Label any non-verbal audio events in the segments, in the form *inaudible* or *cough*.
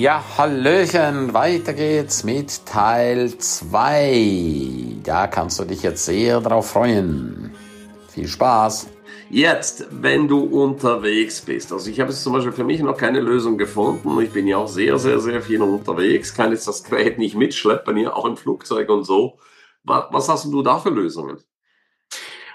Ja, Hallöchen, weiter geht's mit Teil 2. Da kannst du dich jetzt sehr drauf freuen. Viel Spaß. Jetzt, wenn du unterwegs bist, also ich habe jetzt zum Beispiel für mich noch keine Lösung gefunden. Ich bin ja auch sehr, sehr, sehr viel unterwegs, kann jetzt das Gerät nicht mitschleppen, hier auch im Flugzeug und so. Was hast du da für Lösungen?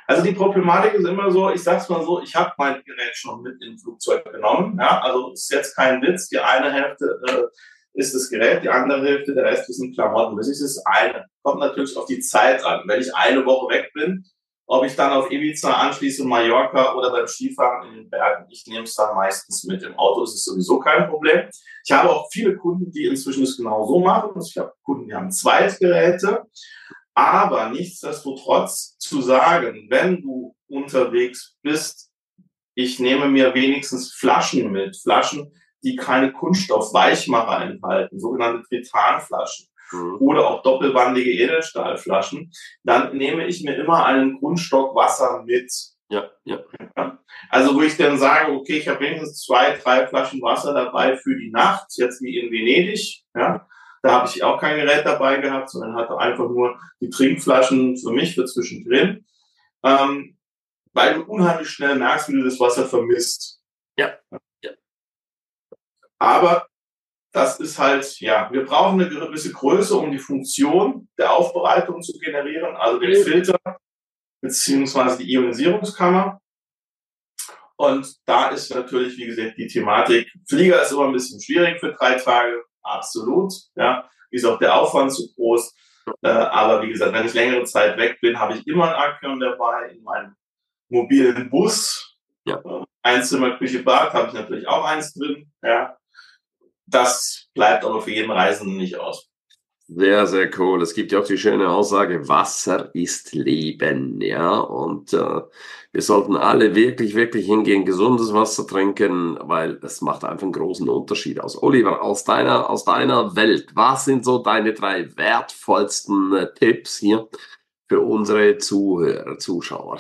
Also die Problematik ist immer so, ich sag's mal so, ich habe mein Gerät schon mit in Flugzeug genommen. Ja? Also ist jetzt kein Witz. Die eine Hälfte äh, ist das Gerät, die andere Hälfte, der Rest sind Klamotten. Das ist das eine. Kommt natürlich auf die Zeit an. Wenn ich eine Woche weg bin, ob ich dann auf Ibiza anschließe, Mallorca oder beim Skifahren in den Bergen, ich nehme es dann meistens mit. Im Auto ist es sowieso kein Problem. Ich habe auch viele Kunden, die inzwischen es genau so machen. Also ich habe Kunden, die haben Zweitgeräte. Aber nichtsdestotrotz zu sagen, wenn du unterwegs bist, ich nehme mir wenigstens Flaschen mit, Flaschen, die keine Kunststoffweichmacher enthalten, sogenannte Tritanflaschen mhm. oder auch doppelwandige Edelstahlflaschen, dann nehme ich mir immer einen Grundstock Wasser mit. Ja, ja. Also wo ich dann sage, okay, ich habe wenigstens zwei, drei Flaschen Wasser dabei für die Nacht, jetzt wie in Venedig, ja, da habe ich auch kein Gerät dabei gehabt, sondern hatte einfach nur die Trinkflaschen für mich, für zwischendrin. Ähm, weil du unheimlich schnell merkst, wie du das Wasser vermisst. Ja. ja. Aber das ist halt, ja, wir brauchen eine gewisse Größe, um die Funktion der Aufbereitung zu generieren, also den Filter beziehungsweise die Ionisierungskammer. Und da ist natürlich, wie gesagt, die Thematik, Flieger ist immer ein bisschen schwierig für drei Tage, absolut. Ja, ist auch der Aufwand zu groß. Äh, aber wie gesagt, wenn ich längere Zeit weg bin, habe ich immer ein Akku dabei in meinem mobilen Bus. Ja. Äh, Einzimmer, Küche, Bad habe ich natürlich auch eins drin. Ja. Das bleibt aber für jeden Reisenden nicht aus. Sehr, sehr cool. Es gibt ja auch die schöne Aussage, Wasser ist Leben, ja. Und äh, wir sollten alle wirklich, wirklich hingehen, gesundes Wasser trinken, weil es macht einfach einen großen Unterschied aus. Oliver, aus deiner, aus deiner Welt, was sind so deine drei wertvollsten äh, Tipps hier für unsere Zuhörer, Zuschauer?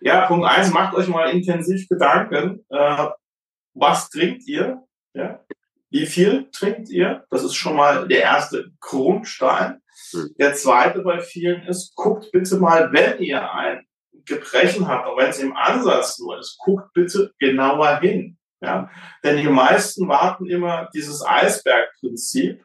Ja, Punkt eins, macht euch mal intensiv Gedanken, äh, was trinkt ihr? Ja? Wie viel trinkt ihr? Das ist schon mal der erste Grundstein. Hm. Der zweite bei vielen ist, guckt bitte mal, wenn ihr ein Gebrechen habt, auch wenn es im Ansatz nur ist, guckt bitte genauer hin. Ja? Denn die meisten warten immer dieses Eisbergprinzip,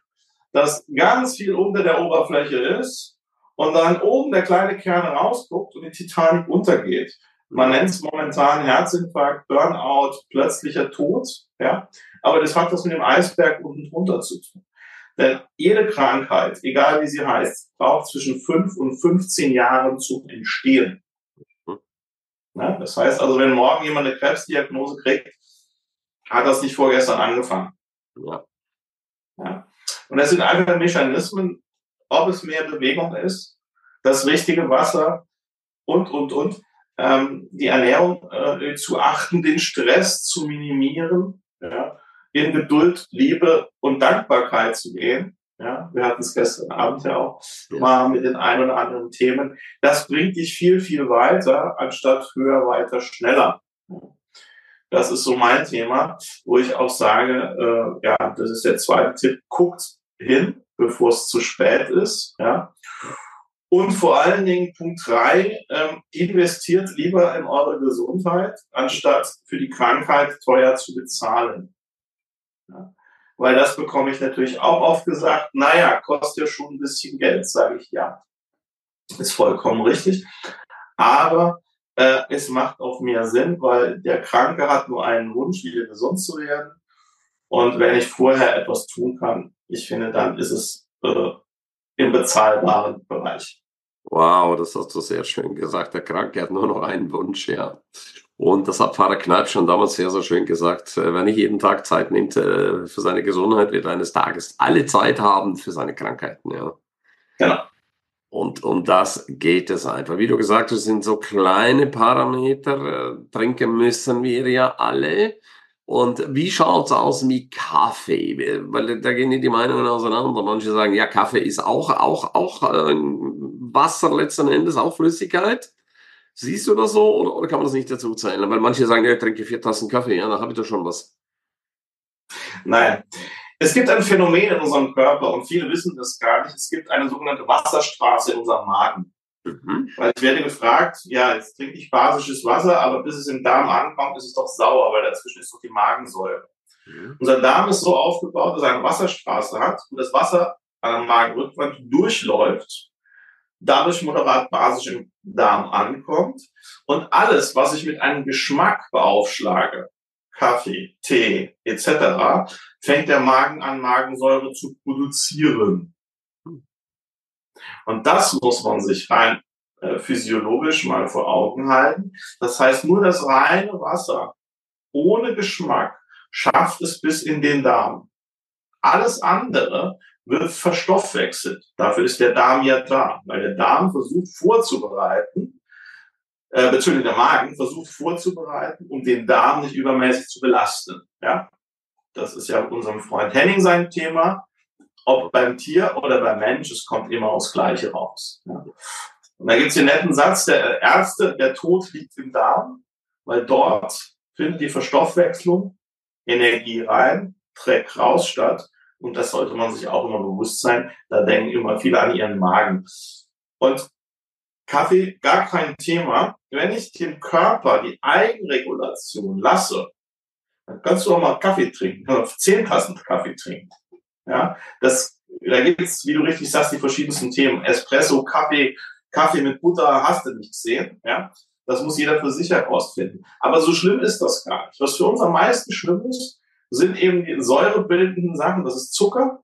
dass ganz viel unter der Oberfläche ist und dann oben der kleine Kern rausguckt und die Titanic untergeht. Man nennt es momentan Herzinfarkt, Burnout, plötzlicher Tod. Ja? Aber das hat was mit dem Eisberg unten drunter zu tun. Denn jede Krankheit, egal wie sie heißt, braucht zwischen 5 und 15 Jahren zu entstehen. Ja? Das heißt also, wenn morgen jemand eine Krebsdiagnose kriegt, hat das nicht vorgestern angefangen. Ja. Ja? Und das sind einfach Mechanismen, ob es mehr Bewegung ist, das richtige Wasser und, und, und ähm, die Ernährung äh, zu achten, den Stress zu minimieren, ja, in Geduld, Liebe und Dankbarkeit zu gehen. Ja, wir hatten es gestern Abend ja auch mal mit den ein oder anderen Themen. Das bringt dich viel, viel weiter, anstatt höher, weiter, schneller. Das ist so mein Thema, wo ich auch sage, äh, ja, das ist der zweite Tipp, guckt hin, bevor es zu spät ist. Ja. Und vor allen Dingen Punkt drei, ähm, investiert lieber in eure Gesundheit, anstatt für die Krankheit teuer zu bezahlen. Ja. Weil das bekomme ich natürlich auch oft gesagt, naja, kostet ja schon ein bisschen Geld, sage ich ja. Ist vollkommen richtig. Aber äh, es macht auch mehr Sinn, weil der Kranke hat nur einen Wunsch, wieder gesund zu werden. Und wenn ich vorher etwas tun kann, ich finde, dann ist es äh, im bezahlbaren Bereich. Wow, das hast du sehr schön gesagt. Der Kranke hat nur noch einen Wunsch, ja. Und das hat Pfarrer Kneip schon damals sehr, sehr schön gesagt. Äh, wenn ich jeden Tag Zeit nimmt äh, für seine Gesundheit, wird eines Tages alle Zeit haben für seine Krankheiten, ja. Genau. Und um das geht es einfach. Wie du gesagt hast, sind so kleine Parameter. Äh, trinken müssen wir ja alle. Und wie schaut's aus mit Kaffee? Weil da gehen die Meinungen auseinander. Manche sagen, ja, Kaffee ist auch, auch, auch äh, Wasser letzten Endes, auch Flüssigkeit. Siehst du das so oder, oder kann man das nicht dazu zählen? Weil manche sagen, ja, ich trinke vier Tassen Kaffee, ja, dann habe ich doch schon was. Nein. Es gibt ein Phänomen in unserem Körper und viele wissen das gar nicht. Es gibt eine sogenannte Wasserstraße in unserem Magen. Mhm. Weil ich werde gefragt, ja, jetzt trinke ich basisches Wasser, aber bis es im Darm ankommt, ist es doch sauer, weil dazwischen ist doch die Magensäure. Mhm. Unser Darm ist so aufgebaut, dass er eine Wasserstraße hat und das Wasser an der Magenrückwand durchläuft, dadurch moderat basisch im Darm ankommt und alles, was ich mit einem Geschmack beaufschlage, Kaffee, Tee etc., fängt der Magen an, Magensäure zu produzieren. Und das muss man sich rein äh, physiologisch mal vor Augen halten. Das heißt, nur das reine Wasser ohne Geschmack schafft es bis in den Darm. Alles andere wird verstoffwechselt. Dafür ist der Darm ja da, weil der Darm versucht vorzubereiten, äh, beziehungsweise der Magen versucht vorzubereiten, um den Darm nicht übermäßig zu belasten. Ja, das ist ja unserem Freund Henning sein Thema. Ob beim Tier oder beim Mensch, es kommt immer aufs Gleiche raus. Ja. Und da gibt es den netten Satz, der Ärzte, der Tod liegt im Darm, weil dort findet die Verstoffwechslung Energie rein, Dreck raus statt. Und das sollte man sich auch immer bewusst sein. Da denken immer viele an ihren Magen. Und Kaffee, gar kein Thema. Wenn ich dem Körper die Eigenregulation lasse, dann kannst du auch mal Kaffee trinken, kannst zehn Tassen Kaffee trinken. Ja, das, da gibt es, wie du richtig sagst, die verschiedensten Themen. Espresso, Kaffee, Kaffee mit Butter, hast du nicht gesehen. Ja, das muss jeder für sich herausfinden. Aber so schlimm ist das gar nicht. Was für uns am meisten schlimm ist, sind eben die säurebildenden Sachen. Das ist Zucker,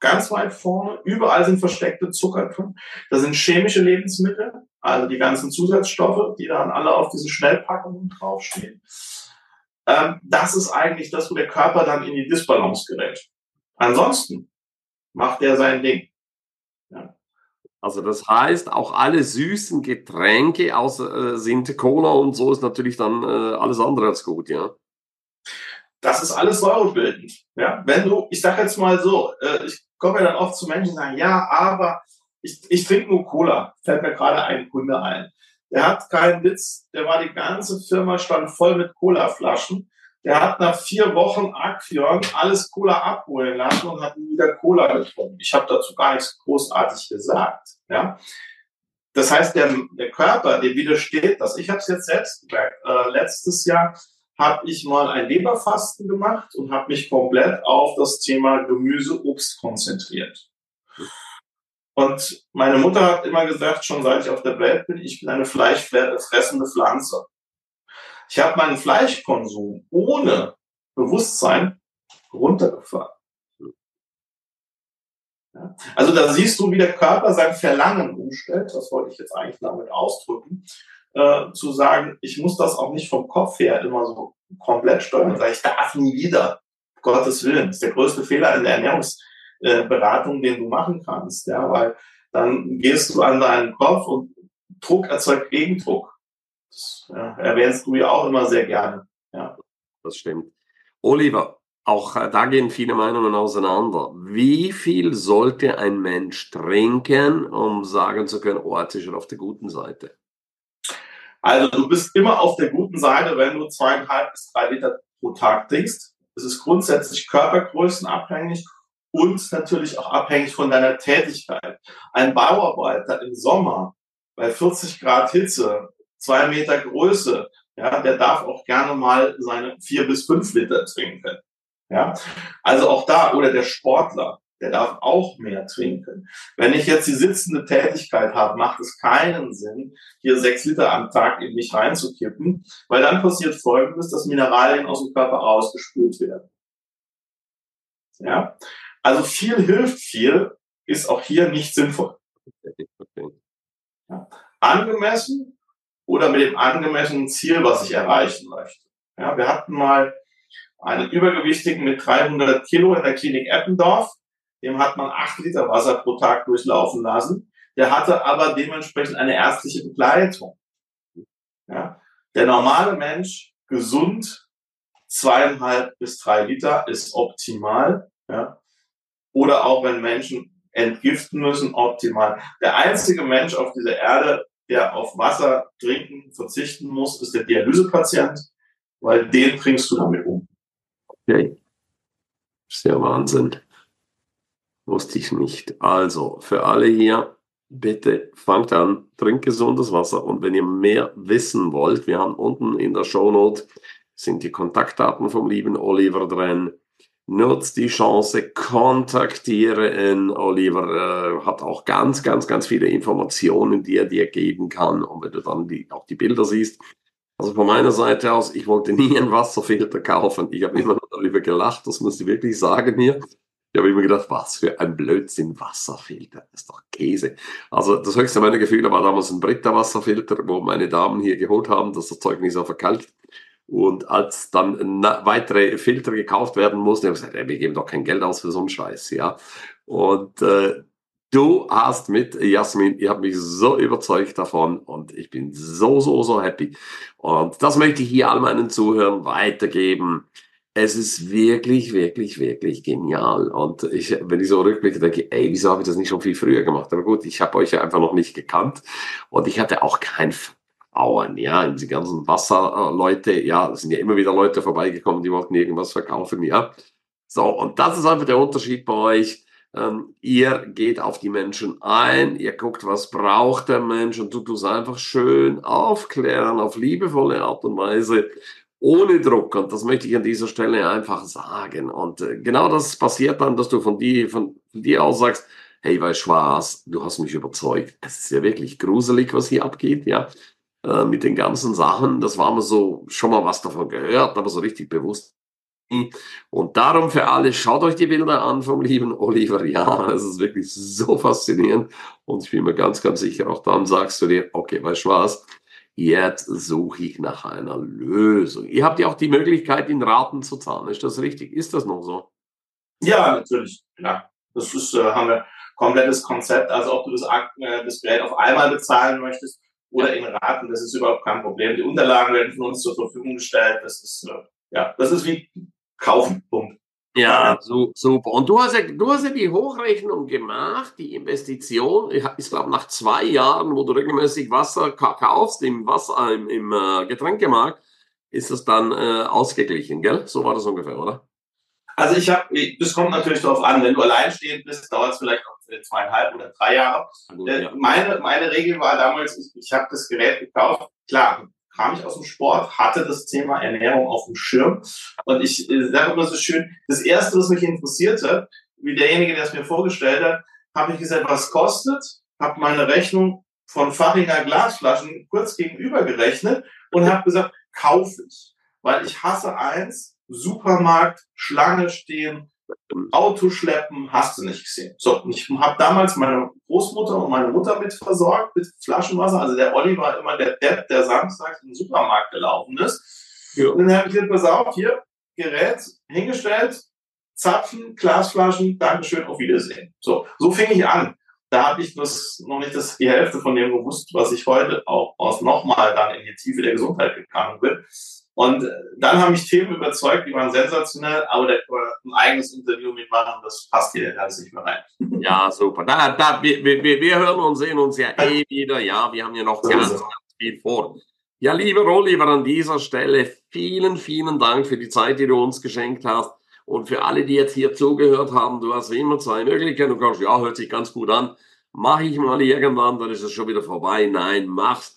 ganz weit vorne. Überall sind versteckte Zucker drin. Das sind chemische Lebensmittel, also die ganzen Zusatzstoffe, die dann alle auf diese Schnellpackungen draufstehen. Ähm, das ist eigentlich das, wo der Körper dann in die Disbalance gerät. Ansonsten macht er sein Ding. Ja. Also das heißt, auch alle süßen Getränke außer äh, sind Cola und so ist natürlich dann äh, alles andere als gut, ja. Das ist alles säurebildend. Ja, wenn du, ich sage jetzt mal so, äh, ich komme ja dann oft zu Menschen, die sagen, ja, aber ich, ich trinke nur Cola. Fällt mir gerade ein Kunde ein. Der hat keinen Witz, der war die ganze Firma stand voll mit Cola-Flaschen. Der hat nach vier Wochen Aquion alles Cola abholen lassen und hat wieder Cola getrunken. Ich habe dazu gar nichts großartig gesagt. Ja, das heißt, der, der Körper, dem widersteht das. Ich habe es jetzt selbst gemerkt. Äh, letztes Jahr habe ich mal ein Leberfasten gemacht und habe mich komplett auf das Thema Gemüse, Obst konzentriert. Und meine Mutter hat immer gesagt, schon seit ich auf der Welt bin, ich bin eine fleischfressende Pflanze. Ich habe meinen Fleischkonsum ohne Bewusstsein runtergefahren. Also da siehst du, wie der Körper sein Verlangen umstellt. Das wollte ich jetzt eigentlich damit ausdrücken. Äh, zu sagen, ich muss das auch nicht vom Kopf her immer so komplett steuern. Weil ich darf nie wieder. Gottes Willen. Das ist der größte Fehler in der Ernährungsberatung, den du machen kannst. Ja, weil dann gehst du an deinen Kopf und Druck erzeugt Gegendruck. Das ja, erwähnst du ja auch immer sehr gerne. Ja. Das stimmt. Oliver, auch äh, da gehen viele Meinungen auseinander. Wie viel sollte ein Mensch trinken, um sagen zu können, oh, jetzt ist er auf der guten Seite? Also du bist immer auf der guten Seite, wenn du zweieinhalb bis drei Liter pro Tag trinkst. Es ist grundsätzlich körpergrößenabhängig und natürlich auch abhängig von deiner Tätigkeit. Ein Bauarbeiter im Sommer bei 40 Grad Hitze, zwei Meter Größe, ja, der darf auch gerne mal seine vier bis fünf Liter trinken. Ja, also auch da, oder der Sportler, der darf auch mehr trinken. Wenn ich jetzt die sitzende Tätigkeit habe, macht es keinen Sinn, hier sechs Liter am Tag in mich reinzukippen, weil dann passiert Folgendes, dass Mineralien aus dem Körper ausgespült werden. Ja, also viel hilft viel, ist auch hier nicht sinnvoll. Ja. Angemessen oder mit dem angemessenen Ziel, was ich erreichen möchte. Ja, wir hatten mal einen Übergewichtigen mit 300 Kilo in der Klinik Eppendorf dem hat man acht Liter Wasser pro Tag durchlaufen lassen. Der hatte aber dementsprechend eine ärztliche Begleitung. Ja. Der normale Mensch, gesund, zweieinhalb bis drei Liter ist optimal. Ja. Oder auch wenn Menschen entgiften müssen, optimal. Der einzige Mensch auf dieser Erde, der auf Wasser trinken verzichten muss, ist der Dialysepatient, weil den bringst du damit um. Okay. Ja Wahnsinn. Wusste ich nicht. Also, für alle hier, bitte fangt an, trinkt gesundes Wasser. Und wenn ihr mehr wissen wollt, wir haben unten in der Shownote sind die Kontaktdaten vom lieben Oliver drin. Nutzt die Chance, kontaktiere ihn. Oliver äh, hat auch ganz, ganz, ganz viele Informationen, die er dir geben kann. Und wenn du dann die, auch die Bilder siehst, also von meiner Seite aus, ich wollte nie einen Wasserfilter kaufen. Ich habe immer darüber gelacht, das muss ich wirklich sagen hier. Ich habe immer gedacht, was für ein Blödsinn, Wasserfilter, das ist doch Käse. Also das höchste meiner Gefühle war damals ein Britta-Wasserfilter, wo meine Damen hier geholt haben, dass das Zeug nicht so verkalkt. Und als dann weitere Filter gekauft werden mussten, habe ich gesagt, ey, wir geben doch kein Geld aus für so einen Scheiß, ja. Und äh, du hast mit Jasmin, ihr habt mich so überzeugt davon und ich bin so, so, so happy. Und das möchte ich hier all meinen Zuhörern weitergeben. Es ist wirklich, wirklich, wirklich genial. Und ich, wenn ich so rückblicke, denke, ey, wieso habe ich das nicht schon viel früher gemacht? Aber gut, ich habe euch ja einfach noch nicht gekannt und ich hatte auch kein Bauern, ja, die ganzen Wasserleute, ja, es sind ja immer wieder Leute vorbeigekommen, die wollten irgendwas verkaufen, ja. So, und das ist einfach der Unterschied bei euch. Ähm, ihr geht auf die Menschen ein, ihr guckt, was braucht der Mensch und tut es einfach schön aufklären, auf liebevolle Art und Weise, ohne Druck. Und das möchte ich an dieser Stelle einfach sagen. Und äh, genau das passiert dann, dass du von dir, von dir aus sagst, hey, weißt du was, du hast mich überzeugt. Es ist ja wirklich gruselig, was hier abgeht, ja. Äh, mit den ganzen Sachen. Das war mir so schon mal was davon gehört, aber so richtig bewusst. Und darum für alle, schaut euch die Bilder an vom lieben Oliver. Ja, es ist wirklich so faszinierend. Und ich bin mir ganz, ganz sicher, auch dann sagst du dir, okay, weißt du was? Jetzt suche ich nach einer Lösung. Ihr habt ja auch die Möglichkeit, in Raten zu zahlen. Ist das richtig? Ist das noch so? Ja, natürlich. Ja, das ist, äh, haben wir komplettes Konzept. Also ob du das, äh, das Geld auf einmal bezahlen möchtest oder in Raten, das ist überhaupt kein Problem. Die Unterlagen werden von uns zur Verfügung gestellt. Das ist, äh, ja, das ist wie kaufen. Punkt. Ja, so, super. Und du hast ja, du hast ja die Hochrechnung gemacht, die Investition, ich glaube nach zwei Jahren, wo du regelmäßig Wasser kaufst im Wasser, im, im äh, Getränkemarkt, ist das dann äh, ausgeglichen, gell? So war das ungefähr, oder? Also ich habe, das kommt natürlich darauf an, wenn du alleinstehend bist, dauert es vielleicht noch zweieinhalb oder drei Jahre. Gut, äh, ja. meine, meine Regel war damals, ich, ich habe das Gerät gekauft, klar, kam ich aus dem Sport, hatte das Thema Ernährung auf dem Schirm. Und ich äh, sage immer so schön, das Erste, was mich interessierte, wie derjenige, der es mir vorgestellt hat, habe ich gesagt, was kostet, habe meine Rechnung von Fachinger Glasflaschen kurz gegenüber gerechnet und habe gesagt, kaufe ich. Weil ich hasse eins, Supermarkt, Schlange stehen, Auto schleppen, hast du nicht gesehen. So, ich habe damals meine Großmutter und meine Mutter mit versorgt, mit Flaschenwasser. Also der Olli war immer der Depp, der samstags in den Supermarkt gelaufen ist. Ja. Und dann habe ich gesagt, pass auf, hier, Gerät hingestellt, Zapfen, Glasflaschen, Dankeschön, auf Wiedersehen. So, so fing ich an. Da habe ich das, noch nicht das, die Hälfte von dem gewusst, was ich heute auch aus nochmal dann in die Tiefe der Gesundheit gegangen bin. Und dann haben mich Themen überzeugt, die waren sensationell, aber der, ein eigenes Interview mitmachen, das passt hier ganz nicht mehr rein. *laughs* Ja, super. Da, da, wir, wir, wir hören und sehen uns ja eh wieder. Ja, wir haben ja noch ganz, ganz viel vor. Ja, lieber Oliver, an dieser Stelle vielen, vielen Dank für die Zeit, die du uns geschenkt hast. Und für alle, die jetzt hier zugehört haben, du hast immer zwei Möglichkeiten. Du kannst, ja, hört sich ganz gut an. Mach ich mal irgendwann, dann ist es schon wieder vorbei. Nein, mach's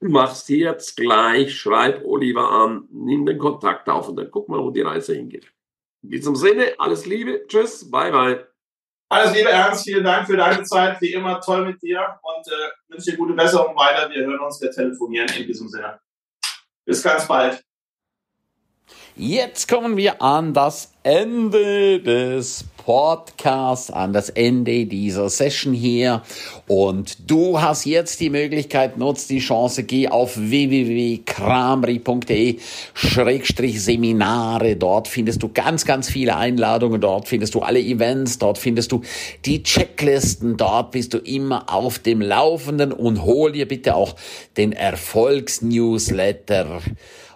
machst jetzt gleich, schreib Oliver an, nimm den Kontakt auf und dann guck mal, wo die Reise hingeht. In diesem Sinne, alles Liebe, tschüss, bye bye. Alles Liebe, Ernst, vielen Dank für deine Zeit, wie immer toll mit dir und äh, wünsche dir gute Besserung weiter. Wir hören uns, wir telefonieren in diesem Sinne. Bis ganz bald. Jetzt kommen wir an das Ende des Podcasts, an das Ende dieser Session hier. Und du hast jetzt die Möglichkeit, nutz die Chance, geh auf www.kramri.de Schrägstrich Seminare. Dort findest du ganz, ganz viele Einladungen. Dort findest du alle Events. Dort findest du die Checklisten. Dort bist du immer auf dem Laufenden und hol dir bitte auch den Erfolgsnewsletter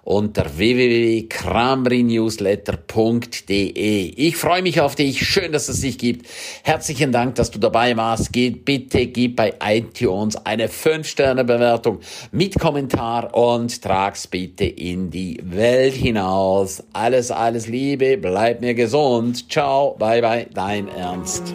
unter www.kramrinewsletter.de. Ich freue mich auf dich. Schön, dass es dich gibt. Herzlichen Dank, dass du dabei warst. Geht bitte, gib bei iTunes eine 5-Sterne-Bewertung mit Kommentar und trag's bitte in die Welt hinaus. Alles, alles Liebe. Bleib mir gesund. Ciao. Bye, bye. Dein Ernst.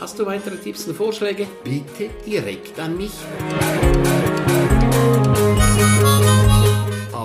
Hast du weitere Tipps und Vorschläge? Bitte direkt an mich.